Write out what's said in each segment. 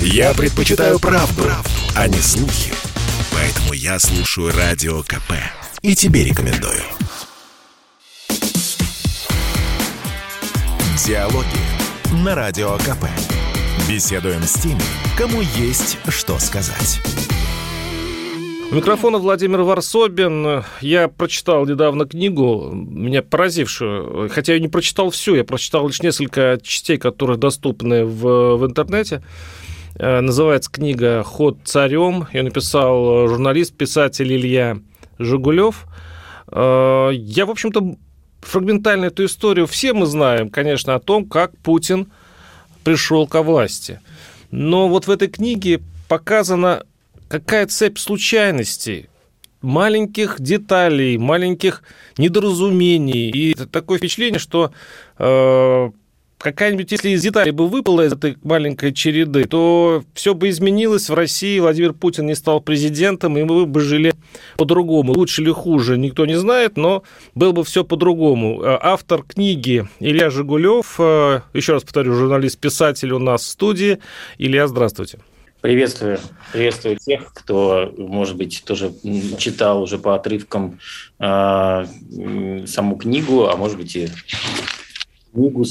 Я предпочитаю правду, правду, а не слухи. Поэтому я слушаю Радио КП. И тебе рекомендую. Диалоги на Радио КП. Беседуем с теми, кому есть что сказать. У микрофона Владимир Варсобин. Я прочитал недавно книгу, меня поразившую, хотя я не прочитал всю, я прочитал лишь несколько частей, которые доступны в, в интернете. Э, называется книга «Ход царем». Ее написал журналист, писатель Илья Жигулев. Э, я, в общем-то, фрагментально эту историю все мы знаем, конечно, о том, как Путин пришел ко власти. Но вот в этой книге показано какая цепь случайностей, маленьких деталей, маленьких недоразумений. И такое впечатление, что э, какая-нибудь, если из деталей бы выпала из этой маленькой череды, то все бы изменилось в России, Владимир Путин не стал президентом, и мы бы жили по-другому. Лучше или хуже, никто не знает, но было бы все по-другому. Э, автор книги Илья Жигулев, э, еще раз повторю, журналист-писатель у нас в студии. Илья, здравствуйте. Приветствую, приветствую тех, кто, может быть, тоже читал уже по отрывкам э, саму книгу, а может быть и книгу,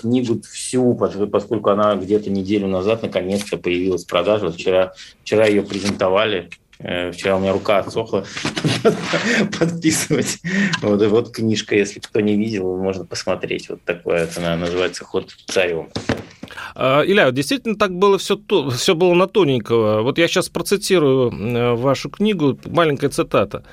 книгу всю, поскольку она где-то неделю назад наконец-то появилась в продаже. Вчера, вчера ее презентовали. Э, вчера у меня рука отсохла подписывать. Вот, вот книжка, если кто не видел, можно посмотреть. Вот такое, это называется «Ход царем». А, Илья, действительно так было все, все было на тоненького. Вот я сейчас процитирую э, вашу книгу, маленькая цитата.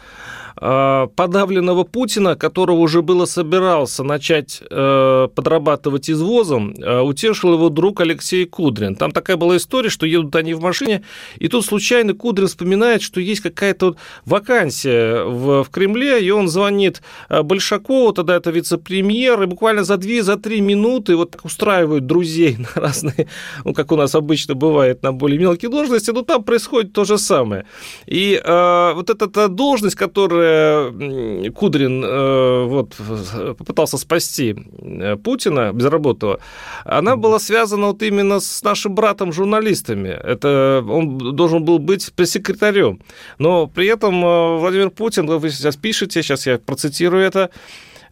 А, подавленного Путина, которого уже было собирался начать э, подрабатывать извозом, э, утешил его друг Алексей Кудрин. Там такая была история, что едут они в машине, и тут случайно Кудрин вспоминает, что есть какая-то вакансия в, в Кремле, и он звонит э, Большакову, тогда это вице-премьер, и буквально за 2-3 минуты вот устраивают друзей на разные, ну, как у нас обычно бывает, на более мелкие должности, но там происходит то же самое. И э, вот эта должность, которая Кудрин э, вот, попытался спасти э, Путина, безработного, она была связана вот именно с нашим братом-журналистами. Это он должен был быть пресс-секретарем. Но при этом э, Владимир Путин, вы сейчас пишете, сейчас я процитирую это,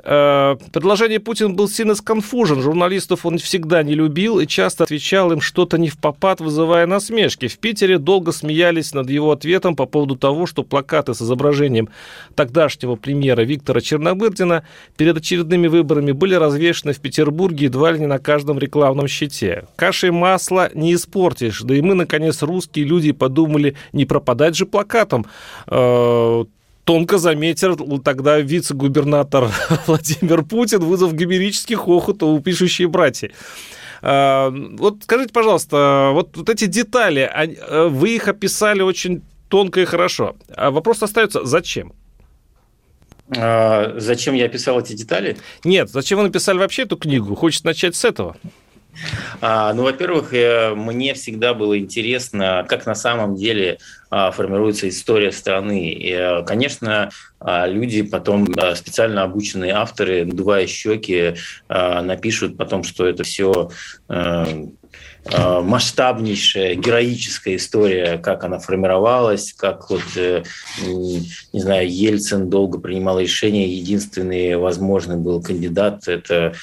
Э, предложение Путин был сильно сконфужен. Журналистов он всегда не любил и часто отвечал им что-то не в попад, вызывая насмешки. В Питере долго смеялись над его ответом по поводу того, что плакаты с изображением тогдашнего премьера Виктора Чернобырдина перед очередными выборами были развешены в Петербурге едва ли не на каждом рекламном щите. Кашей масла не испортишь. Да и мы, наконец, русские люди подумали, не пропадать же плакатом э, тонко заметил тогда вице-губернатор Владимир Путин, вызвав гомерический хохот у пишущие братья. А, вот скажите, пожалуйста, вот, вот эти детали, э, вы их описали очень тонко и хорошо. А вопрос остается, зачем? А, зачем я описал эти детали? Нет, зачем вы написали вообще эту книгу? Хочется начать с этого. А, ну, во-первых, э, мне всегда было интересно, как на самом деле а, формируется история страны. И, э, конечно, а, люди потом, специально обученные авторы, надувая щеки, напишут потом, что это все э, масштабнейшая героическая история, как она формировалась, как вот, не знаю, Ельцин долго принимал решение, единственный возможный был кандидат – это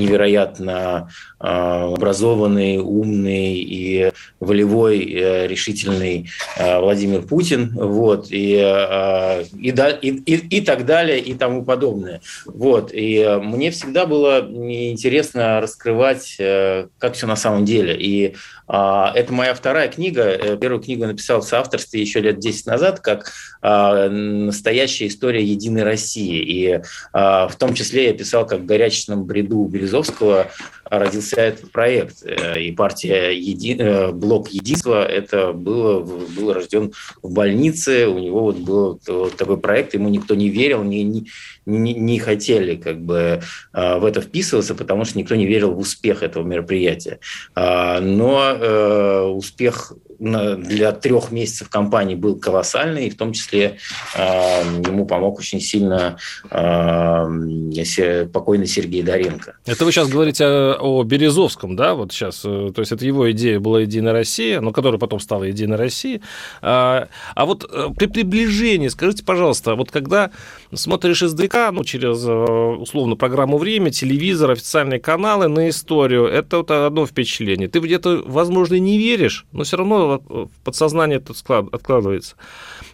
невероятно а, образованный, умный и волевой, э, решительный э, Владимир Путин, вот, и, э, и, и, и так далее, и тому подобное. Вот, и мне всегда было интересно раскрывать, как все на самом деле. И а, это моя вторая книга. Первую книгу написал в соавторстве еще лет 10 назад, как а, настоящая история Единой России. И в том числе я писал, как в горячечном бреду Березовского родился этот проект. Э, и партия Еди... Э, Блок Единства это было, был рожден в больнице. У него вот был вот такой проект, ему никто не верил, не, не, не хотели как бы э, в это вписываться, потому что никто не верил в успех этого мероприятия. А, но успех для трех месяцев кампании был колоссальный, и в том числе ему помог очень сильно покойный Сергей Доренко. Это вы сейчас говорите о Березовском, да, вот сейчас, э, то есть это его идея была «Единая Россия», но которая потом стала «Единая Россия». А, а вот э, при приближении, скажите, пожалуйста, вот когда смотришь издалека, ну, через, э, условно, программу «Время», телевизор, официальные каналы на историю, это вот одно впечатление. Ты где-то, возможно, не веришь, но все равно в подсознание это откладывается.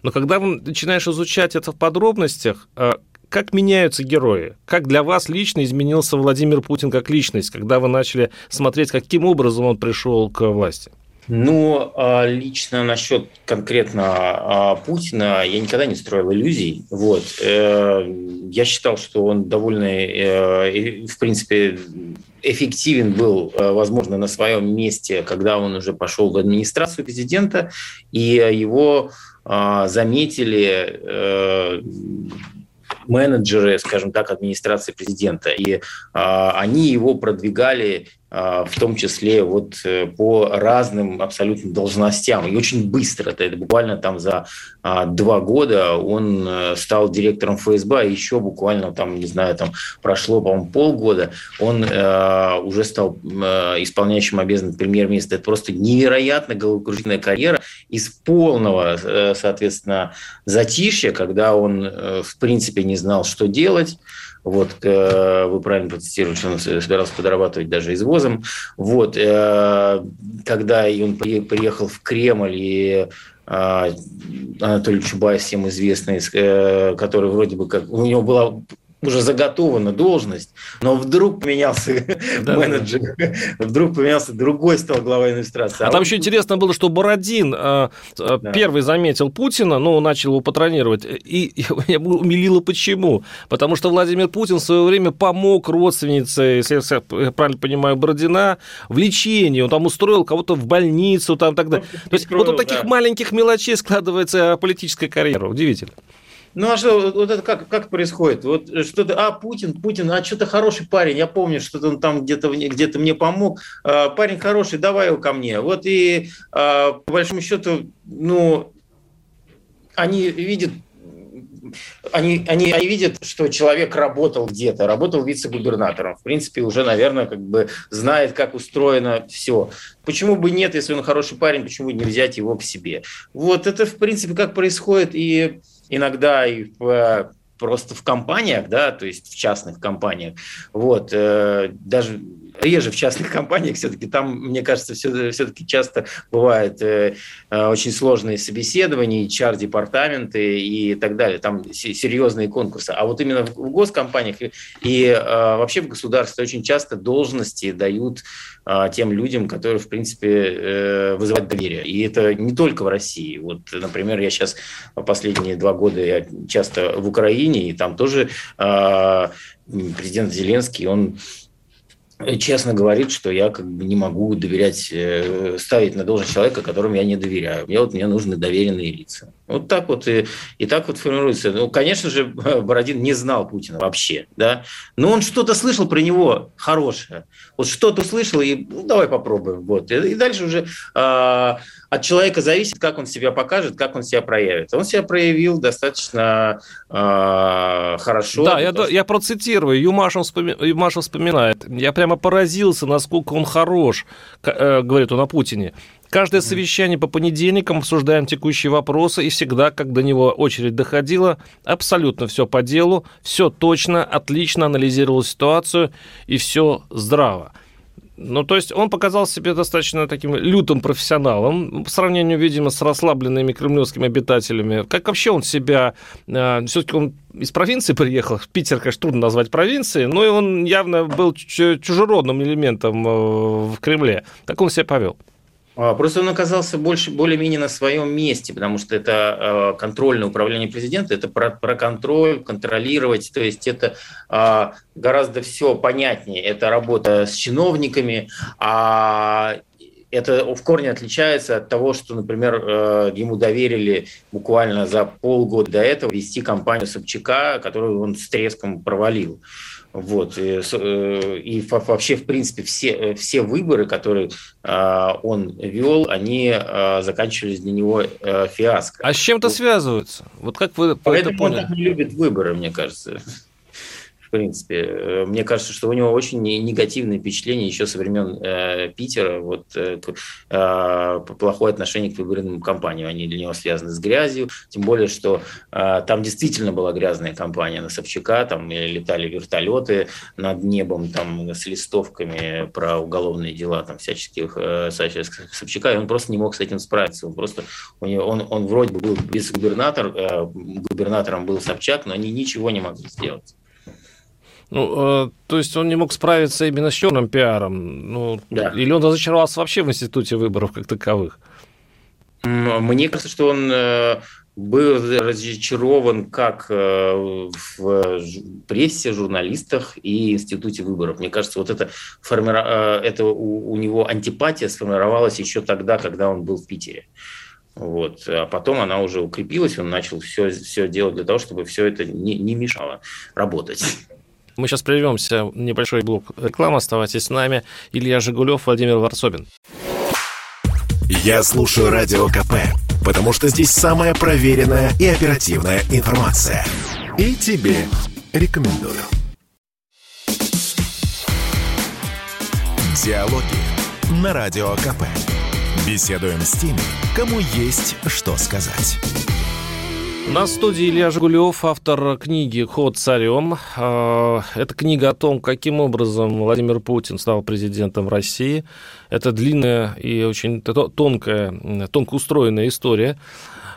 Но когда начинаешь изучать это в подробностях, как меняются герои? Как для вас лично изменился Владимир Путин как личность, когда вы начали смотреть, каким образом он пришел к власти? Ну, лично насчет конкретно а, Путина я никогда не строил иллюзий. Вот. Э, я считал, что он довольно, э, в принципе, эффективен был, э, возможно, на своем месте, когда он уже пошел в администрацию президента, и его а, заметили менеджеры, скажем так, администрации президента. И э, они его продвигали в том числе вот э, по разным абсолютно должностям. И очень быстро, это, это буквально там за а, два года он э, стал директором ФСБ, а еще буквально там, не знаю, там прошло, по-моему, полгода, он э, уже стал э, исполняющим обязанности премьер-министра. Это просто невероятно головокружительная карьера из полного, э, соответственно, затишья, когда он, в принципе, не знал, что делать, вот, э, вы правильно процитировали, что он собирался подрабатывать даже извозом. Вот, э, когда он приехал в Кремль и э, Анатолий Чубайс, всем известный, который вроде бы как... У него была уже заготована должность, но вдруг поменялся да, менеджер, да. вдруг поменялся другой, стал главой администрации. А, а там вот... еще интересно было, что Бородин э, да. первый заметил Путина, ну, начал его патронировать, и я умилило почему. Потому что Владимир Путин в свое время помог родственнице, если я правильно понимаю, Бородина, в лечении, он там устроил кого-то в больницу, там так далее. То есть вот у таких да. маленьких мелочей складывается политическая карьера, удивительно. Ну а что, вот это как, как происходит? Вот что-то, а, Путин, Путин, а что-то хороший парень, я помню, что он там где-то где мне помог. А, парень хороший, давай его ко мне. Вот и а, по большому счету, ну, они видят они, они, они видят, что человек работал где-то, работал вице-губернатором. В принципе, уже, наверное, как бы знает, как устроено все. Почему бы нет, если он хороший парень, почему бы не взять его к себе? Вот это, в принципе, как происходит и иногда и в, просто в компаниях, да, то есть в частных компаниях. Вот, э, даже реже в частных компаниях все-таки там, мне кажется, все, все-таки часто бывают э, э, очень сложные собеседования, HR-департаменты и так далее, там серьезные конкурсы. А вот именно в, госкомпаниях и, э, вообще в государстве очень часто должности дают тем людям, которые, в принципе, вызывают доверие. И это не только в России. Вот, например, я сейчас последние два года я часто в Украине, и там тоже президент Зеленский, он честно говорит, что я как бы не могу доверять, э, ставить на должность человека, которому я не доверяю. Мне вот мне нужны доверенные лица. Вот так вот и, и так вот формируется. Ну, конечно же, Бородин не знал Путина вообще, да, но он что-то слышал про него хорошее. Вот что-то слышал, и ну, давай попробуем. Вот. И, и дальше уже а, от человека зависит, как он себя покажет, как он себя проявит. Он себя проявил достаточно а, хорошо. Да, я, что... я процитирую. Юмашев, вспоми... Юмашев вспоминает. Я прямо поразился, насколько он хорош, э, говорит он о Путине. Каждое совещание по понедельникам обсуждаем текущие вопросы, и всегда, как до него очередь доходила, абсолютно все по делу, все точно, отлично анализировал ситуацию, и все здраво. Ну, то есть он показал себе достаточно таким лютым профессионалом по сравнению, видимо, с расслабленными кремлевскими обитателями. Как вообще он себя... Э, все-таки он из провинции приехал. Питер, конечно, трудно назвать провинцией, но и он явно был чужеродным элементом э, в Кремле. Как он себя повел? А, просто он оказался больше, более-менее на своем месте, потому что это а, контрольное управление президента, это про, про контроль, контролировать, то есть это а, гораздо все понятнее. Это работа с чиновниками, а это в корне отличается от того, что, например, э, ему доверили буквально за полгода до этого вести кампанию Собчака, которую он с треском провалил. Вот. И, и вообще, в принципе, все, все выборы, которые он вел, они заканчивались для него фиаско. А с чем то связываются? Вот как вы Поэтому это поняли? он так не любит выборы, мне кажется в принципе. Э, мне кажется, что у него очень негативные впечатления еще со времен э, Питера, вот э, э, плохое отношение к выборным кампаниям. Они для него связаны с грязью, тем более, что э, там действительно была грязная кампания на Собчака, там летали вертолеты над небом там с листовками про уголовные дела там всяческих э, Собчака, и он просто не мог с этим справиться. Он просто у него, он, он вроде бы был без губернатор, э, губернатором был Собчак, но они ничего не могли сделать. Ну, э, то есть он не мог справиться именно с черным пиаром. Ну, да. Или он разочаровался вообще в институте выборов как таковых? Мне кажется, что он э, был разочарован как э, в прессе, журналистах и институте выборов. Мне кажется, вот это, формира... это у, у него антипатия сформировалась еще тогда, когда он был в Питере. Вот. А потом она уже укрепилась, он начал все, все делать для того, чтобы все это не, не мешало работать. Мы сейчас прервемся. Небольшой блок рекламы. Оставайтесь с нами. Илья Жигулев, Владимир Варсобин. Я слушаю Радио КП, потому что здесь самая проверенная и оперативная информация. И тебе рекомендую. Диалоги на Радио КП. Беседуем с теми, кому есть что сказать. На студии Илья Жигулев, автор книги «Ход царем». Это книга о том, каким образом Владимир Путин стал президентом России. Это длинная и очень тонкая, тонко устроенная история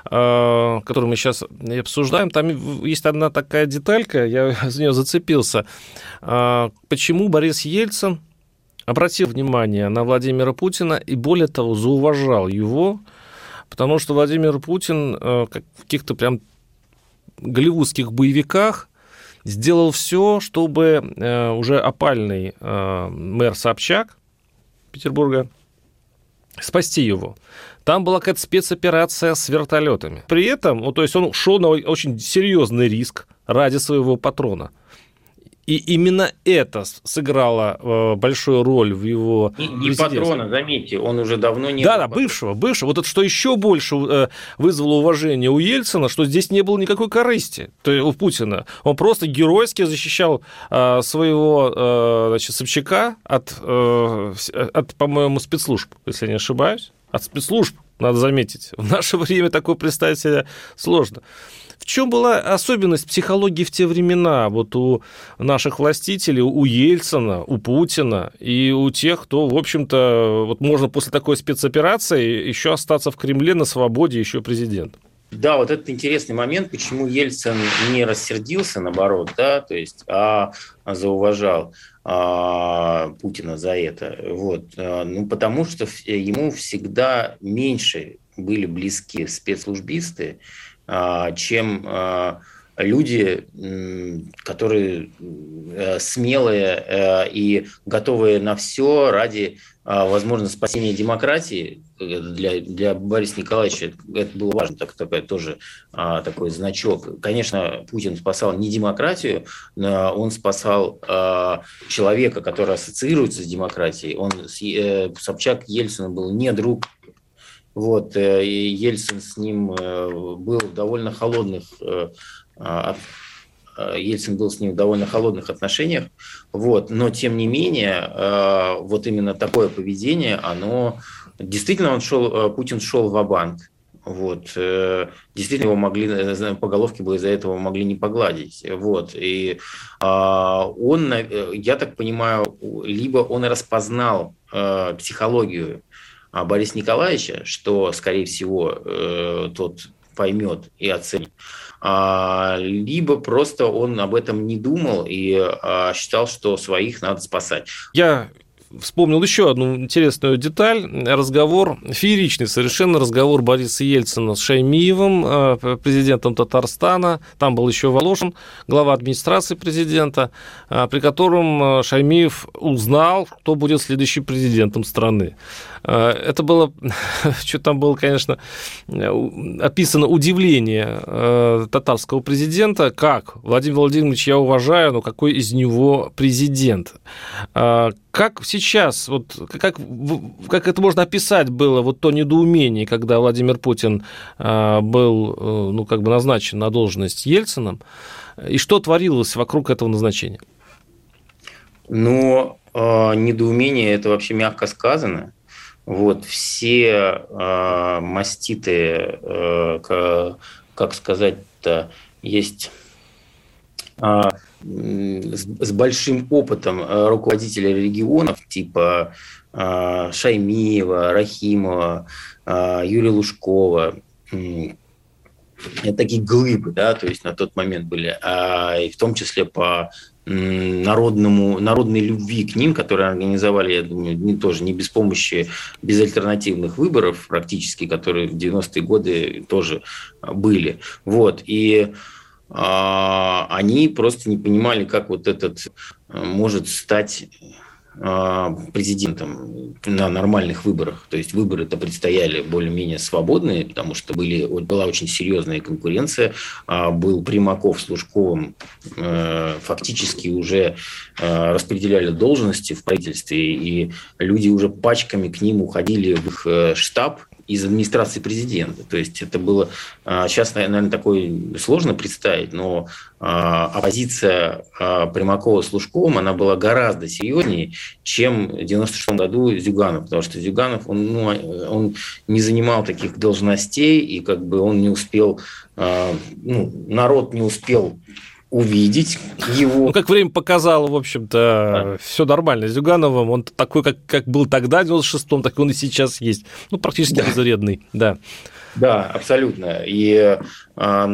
а, которую мы сейчас обсуждаем, там есть одна такая деталька, я за нее зацепился. А, почему Борис Ельцин обратил внимание на Владимира Путина и, более того, зауважал его, Потому что Владимир Путин э, как в каких-то прям голливудских боевиках сделал все, чтобы э, уже опальный э, мэр Собчак Петербурга спасти его. Там была какая-то спецоперация с вертолетами. При этом, ну, то есть он шел на очень серьезный риск ради своего патрона. И именно это сыграло э, большую роль в его... Не, не патрона, заметьте, он уже давно не... Да, да, бывшего, бывшего. Вот это что еще больше э, вызвало уважение у Ельцина, что здесь не было никакой корысти то есть у Путина. Он просто геройски защищал э, своего значит, Собчака от, от, по-моему, спецслужб, если я не ошибаюсь. От спецслужб, надо заметить. В наше время такое представить себе сложно. Чем была особенность психологии в те времена вот у наших властителей, у Ельцина, у Путина и у тех, кто, в общем-то, вот можно после такой спецоперации еще остаться в Кремле на свободе еще президент? Да, вот это интересный момент, почему Ельцин не рассердился, наоборот, да, то есть, а зауважал а, Путина за это. Вот. А, ну, потому что ему всегда меньше были близки спецслужбисты, чем а, люди, которые э, смелые э, и готовые на все ради, а, возможно, спасения демократии. Для, для Бориса Николаевича это было важно, так, такой, тоже такой значок. Конечно, Путин спасал не демократию, но он спасал человека, который ассоциируется с демократией. Он, э, Собчак Ельцин был не друг вот, э, и Ельцин с ним э, был в довольно холодных э, а, Ельцин был с ним в довольно холодных отношениниях, вот, но тем не менее, вот именно такое поведение, оно действительно он шел, Путин шел в банк. Вот, действительно его могли по головке бы из-за этого могли не погладить, вот, и он, я так понимаю, либо он распознал психологию а Бориса Николаевича, что, скорее всего, э, тот поймет и оценит, а, либо просто он об этом не думал и а, считал, что своих надо спасать. Я вспомнил еще одну интересную деталь. Разговор, фееричный совершенно разговор Бориса Ельцина с Шаймиевым, э, президентом Татарстана. Там был еще Волошин, глава администрации президента, э, при котором Шаймиев узнал, кто будет следующим президентом страны. Это было, что там было, конечно, описано удивление татарского президента, как Владимир Владимирович я уважаю, но какой из него президент? Как сейчас, вот как, как это можно описать было, вот то недоумение, когда Владимир Путин был, э, ну, как бы назначен на должность Ельцином, и что творилось вокруг этого назначения? Ну, недоумение – это вообще мягко сказано. Вот все э, маститы, э, как сказать-то, есть с большим опытом э, руководителей регионов, типа э, Шаймиева, Рахимова, э, Юрия Лужкова, такие глыбы, да, то есть на тот момент были, а, и в том числе по народному, народной любви к ним, которые организовали, я думаю, не, тоже не без помощи безальтернативных выборов практически, которые в 90-е годы тоже были. Вот. И а, они просто не понимали, как вот этот э, может стать а, президентом на нормальных выборах. То есть выборы-то предстояли более-менее свободные, потому что были, была очень серьезная конкуренция. А, был Примаков с Лужковым, э, фактически уже э, распределяли должности в правительстве, и люди уже пачками к ним уходили в их штаб, из администрации президента. То есть это было сейчас, а, наверное, такое сложно представить, но а, оппозиция а, Примакова с Лужковым, она была гораздо серьезнее, чем в 96 году Зюганов, потому что Зюганов, он, ну, он не занимал таких должностей, и как бы он не успел, ну, народ не успел увидеть его. Ну, как время показало, в общем-то, да. все нормально. С Зюгановым он такой, как, как был тогда, в 96-м, так он и сейчас есть. Ну, практически да. безвредный, да. Да, абсолютно. И, а,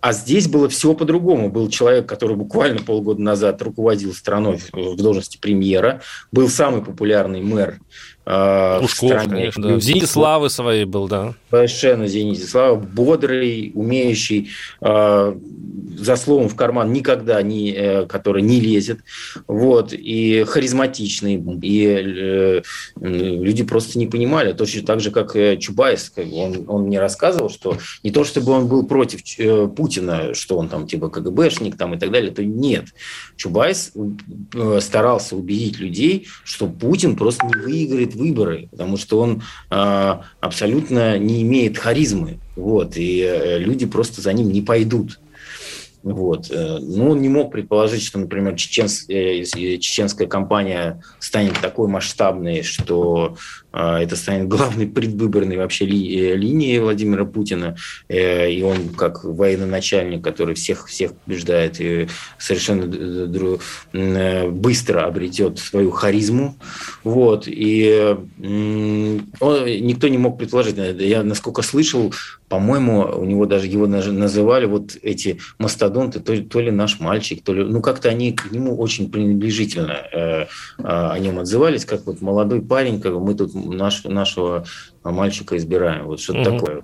а здесь было все по-другому. Был человек, который буквально полгода назад руководил страной в должности премьера, был самый популярный мэр э, в стране. конечно, да. В зените славы своей был, да. Совершенно зените славы. Бодрый, умеющий, э, за словом в карман никогда не, э, который не лезет. Вот. И харизматичный. И э, люди просто не понимали. Точно так же, как Чубайс. Он, он мне рассказывал, что не то, чтобы он был против э, Путина, что он там типа КГБшник там, и так далее, то нет. Чубайс э, старался убедить людей, что Путин просто не выиграет выборы, потому что он э, абсолютно не имеет харизмы, вот, и э, люди просто за ним не пойдут. Вот. Ну, он не мог предположить, что, например, чеченс... Чеченская компания станет такой масштабной, что это станет главной предвыборной вообще ли, э, линией Владимира Путина. Э, и он, как военноначальник, который всех, всех побеждает, и совершенно э, быстро обретет свою харизму. Вот. И он, никто не мог предположить. Я, насколько слышал, по-моему, у него даже его называли вот эти мастодонты, то, то ли наш мальчик, то ли... Ну, как-то они к нему очень пренебрежительно о нем отзывались, как вот молодой парень, как мы тут наш, нашего мальчика избираем. Вот что-то угу. такое.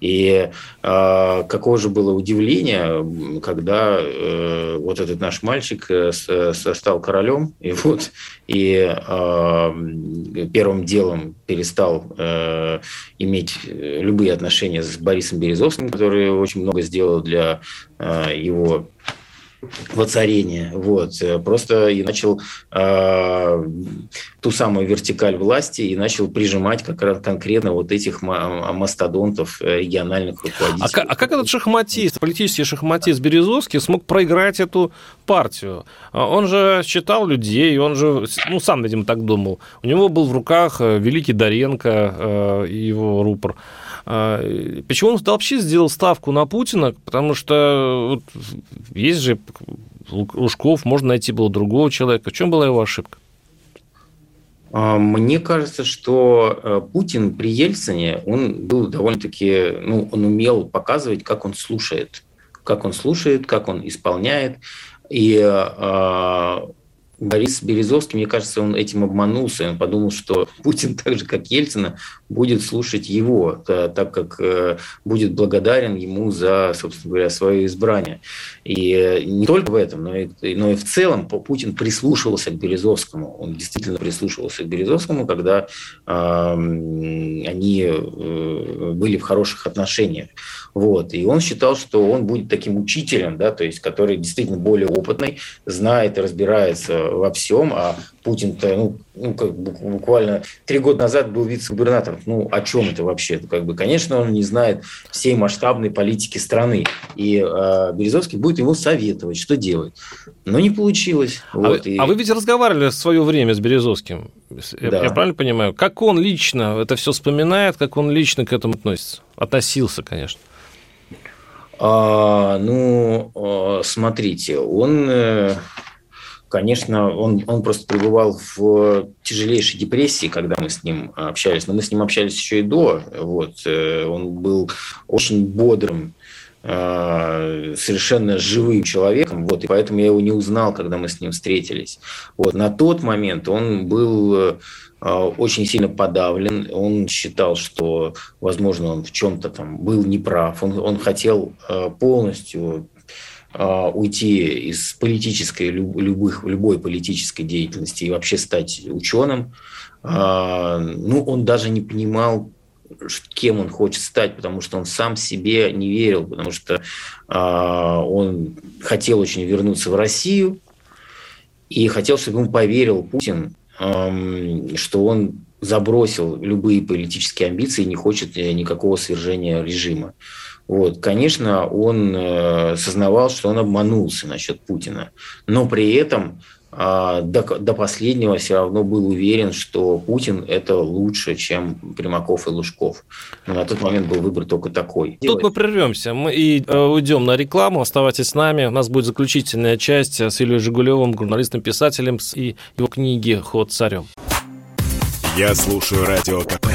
И э, какое же было удивление, когда э, вот этот наш мальчик э, стал королем, и вот и э, первым делом перестал э, иметь любые отношения с Борисом Березовским, который очень много сделал для э, его воцарение. Вот. Просто и начал э, ту самую вертикаль власти и начал прижимать как раз конкретно вот этих мастодонтов э, региональных руководителей. А, а как этот шахматист, политический шахматист Березовский смог проиграть эту партию? А он же считал людей, он же, ну, сам, видимо, так думал. У него был в руках э, великий Доренко э, его рупор. А, почему он вообще сделал ставку на Путина? Потому что вот, есть же Лужков, можно найти было другого человека. В чем была его ошибка? А, мне кажется, что э, Путин при Ельцине, он был довольно-таки, ну, он умел показывать, как он слушает, как он слушает, как он исполняет. И э, Борис Березовский, мне кажется, он этим обманулся. Он подумал, что Путин, так же как Ельцина, будет слушать его, так как э, будет благодарен ему за, собственно говоря, свое избрание. И э, не только в этом, но и, но и в целом Путин прислушивался к Березовскому. Он действительно прислушивался к Березовскому, когда э, они были в хороших отношениях. Вот. И он считал, что он будет таким учителем, да, то есть, который действительно более опытный, знает и разбирается во всем, а Путин-то, ну, ну, как буквально три года назад был вице-губернатором. Ну, о чем это вообще? Как бы, конечно, он не знает всей масштабной политики страны. И э, Березовский будет ему советовать, что делать. Но не получилось. А, вот, вы, и... а вы ведь разговаривали в свое время с Березовским. Да. Я правильно понимаю? Как он лично это все вспоминает, как он лично к этому относится? Относился, конечно. А, ну, а, смотрите, он э, конечно, он, он просто пребывал в тяжелейшей депрессии, когда мы с ним общались. Но мы с ним общались еще и до. Вот. Э, он был очень бодрым, э, совершенно живым человеком, вот, и поэтому я его не узнал, когда мы с ним встретились. Вот, на тот момент он был э, очень сильно подавлен, он считал, что, возможно, он в чем-то там был неправ, он, он хотел полностью уйти из политической, любых, любой политической деятельности и вообще стать ученым. А, ну, он даже не понимал, кем он хочет стать, потому что он сам себе не верил, потому что а, он хотел очень вернуться в Россию и хотел, чтобы ему поверил Путин, что он забросил любые политические амбиции и не хочет э, никакого свержения режима. Вот, конечно, он э, сознавал, что он обманулся насчет Путина, но при этом э, до, до последнего все равно был уверен, что Путин это лучше, чем Примаков и Лужков. Но на тот момент был выбор только такой. Тут мы прервемся мы и э, уйдем на рекламу. Оставайтесь с нами. У нас будет заключительная часть с Ильей Жигулевым, журналистом-писателем и его книги «Ход царем». Я слушаю Радио КП,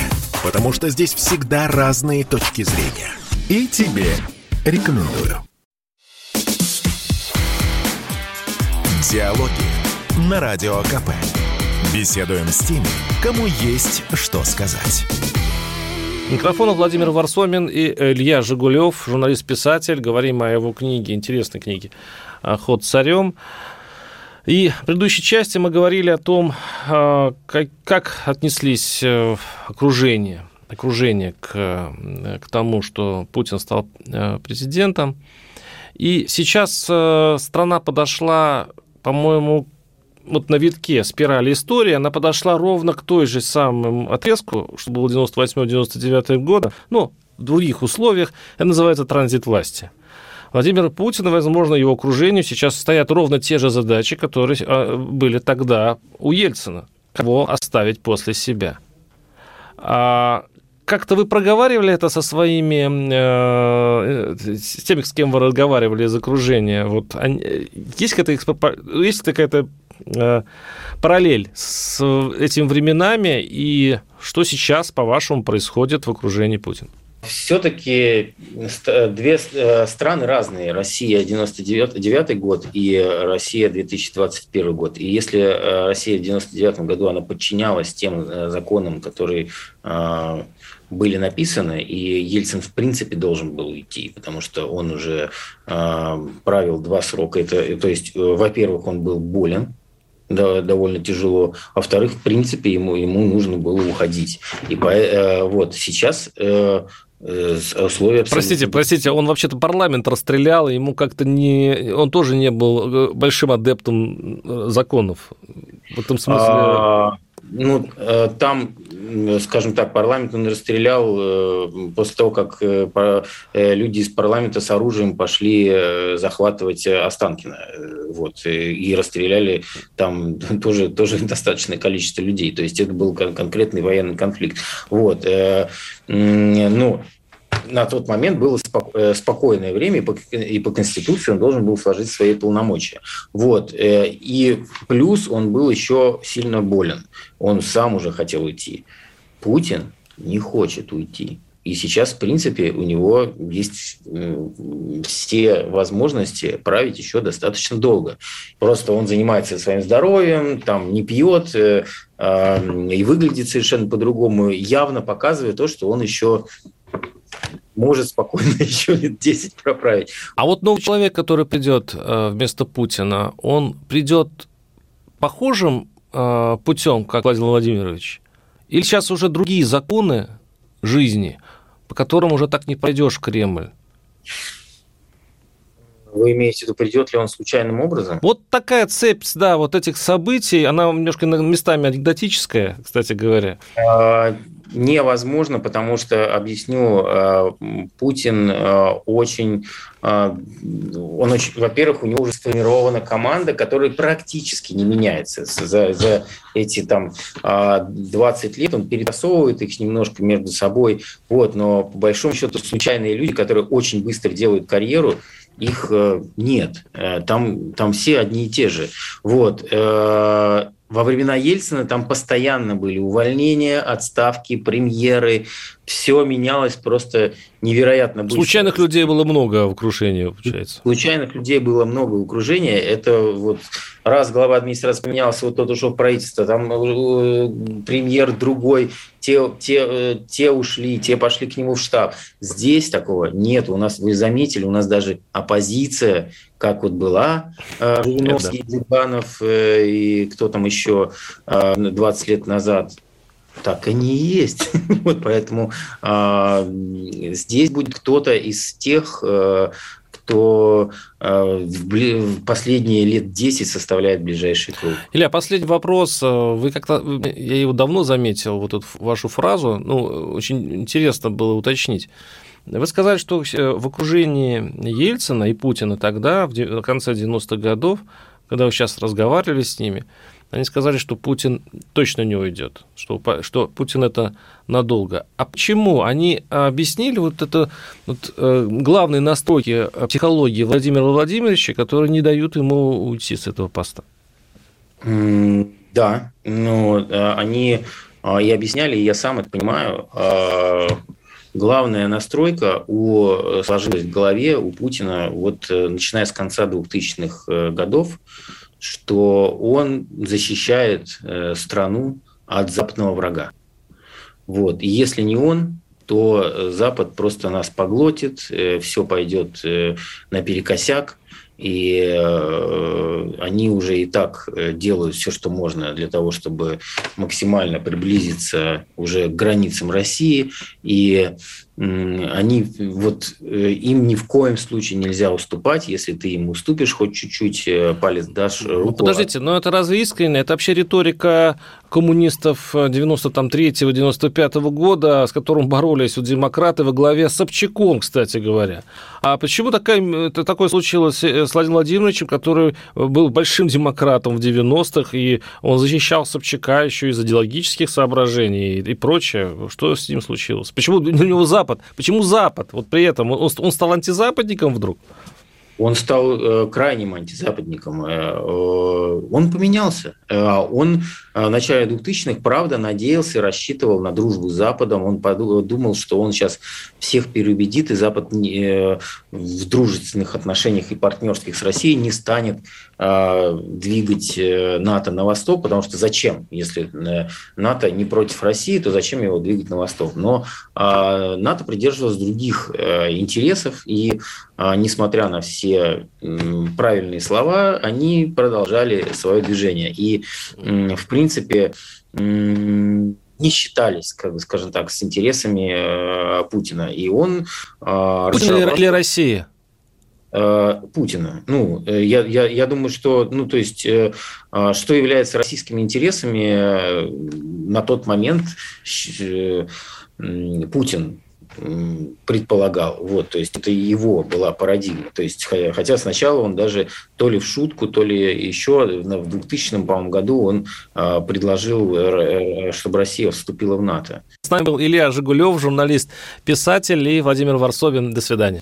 потому что здесь всегда разные точки зрения – и тебе рекомендую. Диалоги на Радио КП. Беседуем с теми, кому есть что сказать. Микрофон Владимир Варсомин и Илья Жигулев, журналист-писатель. Говорим о его книге, интересной книге «Ход царем». И в предыдущей части мы говорили о том, а, как, как отнеслись э, окружение окружение к, к тому, что Путин стал э, президентом. И сейчас э, страна подошла, по-моему, вот на витке спирали истории, она подошла ровно к той же самому отрезку, что было 98-99 года, но в других условиях. Это называется транзит власти. Владимир Путин возможно, его окружению сейчас стоят ровно те же задачи, которые э, были тогда у Ельцина. Кого оставить после себя. А как-то вы проговаривали это со своими, э, с теми, с кем вы разговаривали из окружения? Вот они, есть какая-то, есть какая-то э, параллель с этими временами и что сейчас, по-вашему, происходит в окружении Путина? Все-таки две э, страны разные. Россия 99 год и Россия 2021 год. И если э, Россия в 99 году она подчинялась тем э, законам, которые были написаны, и Ельцин в принципе должен был уйти, потому что он уже э, правил два срока. Это, то есть, э, во-первых, он был болен, да, довольно тяжело, а во-вторых, в принципе, ему, ему нужно было уходить. И по, э, вот сейчас э, э условия Простите, простите, он вообще-то парламент расстрелял, ему как-то не... Он тоже не был э, большим адептом законов. В этом смысле... А, ну, там скажем так, парламент он расстрелял э, после того, как э, люди из парламента с оружием пошли захватывать Останкино. Вот, и расстреляли там тоже, тоже достаточное количество людей. То есть это был конкретный военный конфликт. Вот. Ну, на тот момент было спокойное время, и по, и по Конституции он должен был сложить свои полномочия. Вот. И плюс он был еще сильно болен. Он сам уже хотел уйти. Путин не хочет уйти. И сейчас, в принципе, у него есть все возможности править еще достаточно долго. Просто он занимается своим здоровьем, там не пьет э, э, и выглядит совершенно по-другому, явно показывая то, что он еще может спокойно еще лет 10 проправить. А вот новый человек, который придет э, вместо Путина, он придет похожим э, путем, как Владимир Владимирович? Или сейчас уже другие законы жизни, по которым уже так не пойдешь в Кремль? Вы имеете в виду, придет ли он случайным образом? Вот такая цепь, да, вот этих событий, она немножко местами анекдотическая, кстати говоря. А, невозможно, потому что, объясню, а, Путин а, очень, он очень, во-первых, у него уже сформирована команда, которая практически не меняется за, за эти там 20 лет, он перетасовывает их немножко между собой, вот, но по большому счету случайные люди, которые очень быстро делают карьеру, их э, нет. Э, там, там все одни и те же. Вот. Э, во времена Ельцина там постоянно были увольнения, отставки, премьеры. Все менялось просто невероятно быстро. Случайных людей было много в окружении, получается. Случайных людей было много в окружении. Это вот раз глава администрации поменялся, вот тот ушел в правительство, там премьер другой, те, те, те ушли, те пошли к нему в штаб. Здесь такого нет. У нас, вы заметили, у нас даже оппозиция, как вот была, Жириновский, да. Зюганов э, и кто там еще 20 лет назад, так и есть. вот поэтому а, здесь будет кто-то из тех, э, кто э, в последние лет 10 составляет ближайший круг. Илья, последний вопрос. Вы как-то, я его давно заметил, вот эту вашу фразу, ну, очень интересно было уточнить. Вы сказали, что э, в окружении Ельцина и Путина тогда, в конце 90-х годов, когда вы сейчас разговаривали с ними, они сказали, что Путин точно не уйдет, что, что Путин это надолго. А почему? Они объяснили вот это вот, э, главные настройки психологии Владимира Владимировича, которые не дают ему уйти с этого поста. Да, ну, э, они э, и объясняли, и я сам это понимаю. Э, главная настройка у, сложилась в голове у Путина вот начиная с конца 2000-х годов, что он защищает э, страну от западного врага. Вот. И если не он, то Запад просто нас поглотит, э, все пойдет э, наперекосяк, и они уже и так делают все, что можно для того, чтобы максимально приблизиться уже к границам России. И они вот э, им ни в коем случае нельзя уступать, если ты им уступишь хоть чуть-чуть, э, палец дашь руку. Ну, подождите, но это разве искренне? Это вообще риторика коммунистов 93-95 года, с которым боролись вот демократы во главе с Собчаком, кстати говоря. А почему такая, это такое случилось э, с Владимиром Владимировичем, который был большим демократом в 90-х, и он защищал Собчака еще из идеологических соображений и, и прочее? Что с ним случилось? Почему у него Запад Запад. Почему Запад? Вот при этом он, он стал антизападником вдруг? Он стал э, крайним антизападником. Э, э, он поменялся. Он в начале 2000-х, правда, надеялся, рассчитывал на дружбу с Западом. Он подумал, что он сейчас всех переубедит, и Запад в дружественных отношениях и партнерских с Россией не станет двигать э, НАТО на восток, потому что зачем? Если э, НАТО не против России, то зачем его двигать на восток? Но э, НАТО придерживалось других э, интересов, и э, несмотря на все правильные слова, они продолжали свое движение. И, в принципе, не считались, как бы, скажем так, с интересами э, Путина. И он... Э, Путина разжал... или Россия? Э, Путина. Ну, я, я, я думаю, что, ну, то есть, что является российскими интересами на тот момент Путин предполагал. Вот, то есть это его была парадигма. То есть, хотя сначала он даже то ли в шутку, то ли еще в 2000 по году он а, предложил, э, э, чтобы Россия вступила в НАТО. С нами был Илья Жигулев, журналист, писатель и Владимир Варсобин. До свидания.